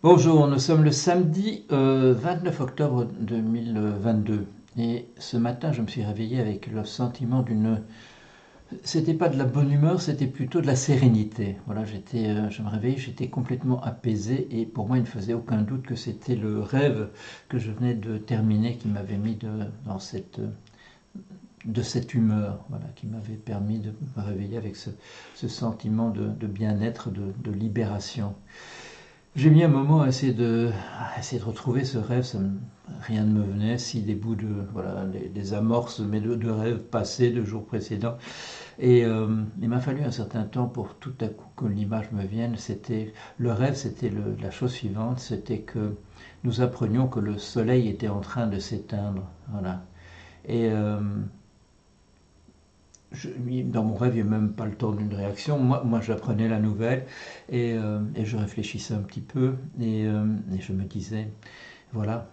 Bonjour, nous sommes le samedi 29 euh, octobre 2022 et ce matin je me suis réveillé avec le sentiment d'une... C'était pas de la bonne humeur, c'était plutôt de la sérénité. Voilà, j'étais, euh, je me réveillais, j'étais complètement apaisé et pour moi il ne faisait aucun doute que c'était le rêve que je venais de terminer qui m'avait mis de, dans cette de cette humeur, voilà, qui m'avait permis de me réveiller avec ce, sentiment de, bien-être, de, de libération. J'ai mis un moment à essayer de, retrouver ce rêve, ça rien ne me venait, si des bouts de, voilà, des, amorces mais de, de, rêves passés, de jours précédents. Et euh, il m'a fallu un certain temps pour tout à coup que l'image me vienne. C'était le rêve, c'était la chose suivante, c'était que nous apprenions que le soleil était en train de s'éteindre, voilà. Et euh, dans mon rêve, il n'y a même pas le temps d'une réaction. Moi, j'apprenais la nouvelle et, euh, et, je réfléchissais un petit peu et, euh, je me disais, voilà,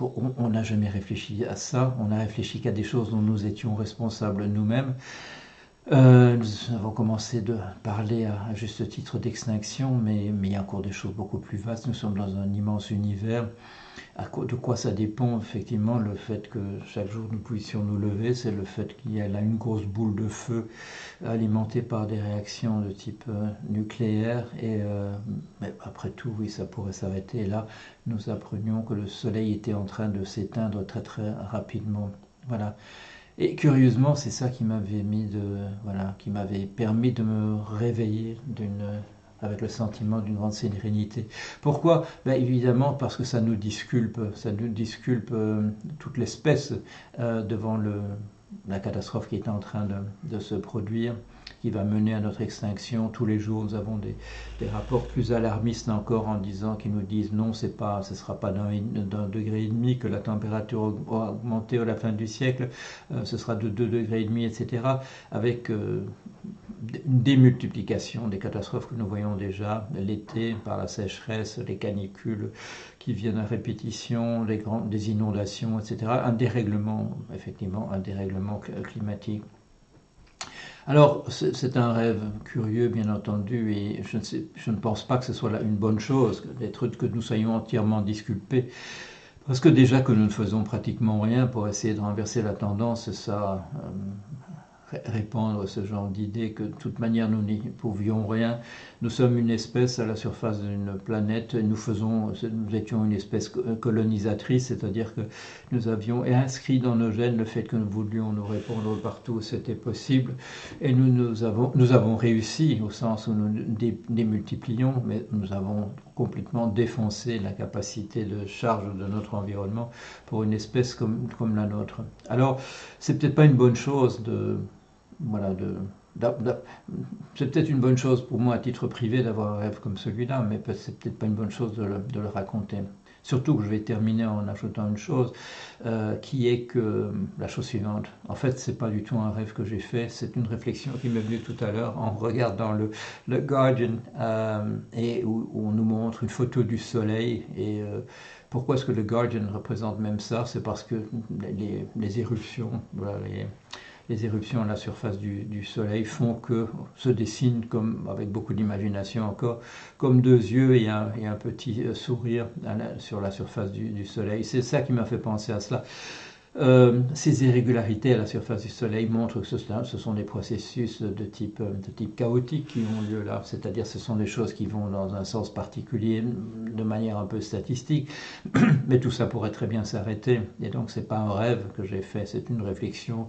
on n'a jamais réfléchi à ça, on a réfléchi qu'à des choses dont nous étions responsables nous-mêmes. Euh, nous avons commencé de parler à, juste titre d'extinction, mais, il y a encore des choses beaucoup plus vastes. Nous sommes dans un immense univers. de quoi ça dépend Effectivement, le fait que chaque jour nous puissions nous lever, c'est le fait qu'il y a là une grosse boule de feu alimentée par des réactions de type euh, nucléaire. Et euh, mais après tout, oui, ça pourrait s'arrêter. Là, nous apprenions que le Soleil était en train de s'éteindre très très rapidement. Voilà. Et curieusement, c'est ça qui m'avait mis de, voilà, qui m'avait permis de me réveiller avec le sentiment d'une grande sérénité. Pourquoi? Ben Évidemment parce que ça nous disculpe, ça nous disculpe euh, toute l'espèce euh, devant la catastrophe qui est en train de se produire qui va mener à notre extinction. Tous les jours, nous avons des, rapports plus alarmistes encore en disant, qui nous disent non, c'est pas, ce ne sera pas d'un degré et demi que la température va augmenter à la fin du siècle, euh, ce sera de 2 degrés et demi, etc. Avec euh, une démultiplication des catastrophes que nous voyons déjà, l'été par la sécheresse, les canicules qui viennent à répétition, les grandes, des inondations, etc. Un dérèglement, effectivement, un dérèglement climatique. Alors, c'est un rêve curieux, bien entendu, et je ne, je ne, pense pas que ce soit une bonne chose d'être que nous soyons entièrement disculpés. Parce que déjà que nous ne faisons pratiquement rien pour essayer de renverser la tendance, ça, euh, répandre ce genre d'idée que de toute manière nous n'y pouvions rien. Nous sommes une espèce à la surface d'une planète, nous faisons, nous étions une espèce colonisatrice, c'est-à-dire que nous avions inscrit dans nos gènes le fait que nous voulions nous répondre partout où c'était possible, et nous, nous, avons, nous avons réussi au sens où nous démultiplions, mais nous avons complètement défoncé la capacité de charge de notre environnement pour une espèce comme, comme la nôtre. Alors, c'est peut-être pas une bonne chose de voilà, c'est peut-être une bonne chose pour moi à titre privé d'avoir un rêve comme celui-là, mais c'est peut-être pas une bonne chose de le, raconter. Surtout que je vais terminer en ajoutant une chose, euh, qui est que la chose suivante. En fait, c'est pas du tout un rêve que j'ai fait, c'est une réflexion qui m'est venue tout à l'heure en regardant le, le Guardian euh, et où, on nous montre une photo du soleil et euh, pourquoi est-ce que le Guardian représente même ça? C'est parce que les, les éruptions, voilà, les, les éruptions à la surface du, Soleil font que se dessinent, comme, avec beaucoup d'imagination encore, comme deux yeux et un, et un petit euh, sourire sur la surface du Soleil. C'est ça qui m'a fait penser à cela. Euh, ces irrégularités à la surface du Soleil montrent que ce, ce sont des processus de type, de type chaotique qui ont lieu là, c'est-à-dire ce sont des choses qui vont dans un sens particulier de manière un peu statistique, mais tout ça pourrait très bien s'arrêter. Et donc c'est pas un rêve que j'ai fait, c'est une réflexion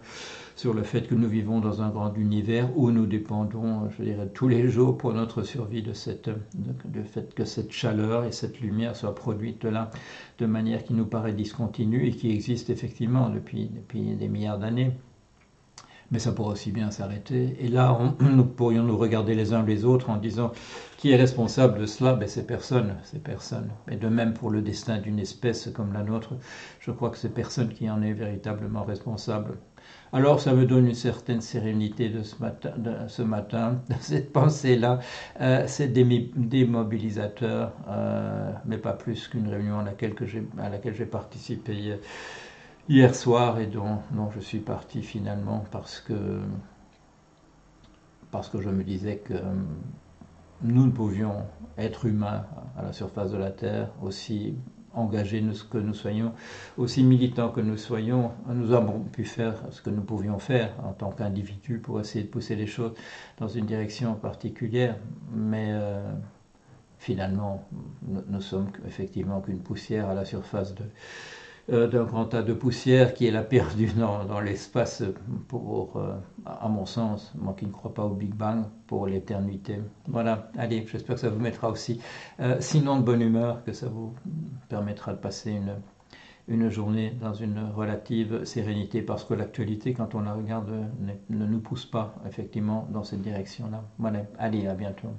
sur le fait que nous vivons dans un grand univers où nous dépendons, je dirais, tous les jours pour notre survie de cette, de, fait que cette chaleur et cette lumière soient produites là de manière qui nous paraît discontinue et qui existe effectivement depuis, des milliards d'années. Mais ça pourrait aussi bien s'arrêter. Et là, nous pourrions nous regarder les uns les autres en disant qui est responsable de cela? Ben, C'est personne, c'est personne. Et de même pour le destin d'une espèce comme la nôtre, je crois que c'est personne qui en est véritablement responsable. Alors ça me donne une certaine sérénité de ce matin, de cette pensée-là. Euh, c'est démobilisateur, euh, mais pas plus qu'une réunion à laquelle, à laquelle j'ai participé hier soir et dont, je suis parti finalement parce que, parce que je me disais que nous ne pouvions être humains à la surface de la Terre, aussi engagés que nous soyons, aussi militants que nous soyons, nous avons pu faire ce que nous pouvions faire en tant qu'individus pour essayer de pousser les choses dans une direction particulière. Mais euh, finalement, nous, nous sommes effectivement qu'une poussière à la surface de, euh, d'un grand tas de poussière qui est la perdue dans, dans l'espace pour, euh, à mon sens, moi qui ne crois pas au Big Bang, pour l'éternité. Voilà, allez, j'espère que ça vous mettra aussi, euh, sinon de bonne humeur, que ça vous permettra de passer une, une journée dans une relative sérénité, parce que l'actualité, quand on la regarde, ne, ne nous pousse pas effectivement dans cette direction-là. Voilà, allez, à bientôt.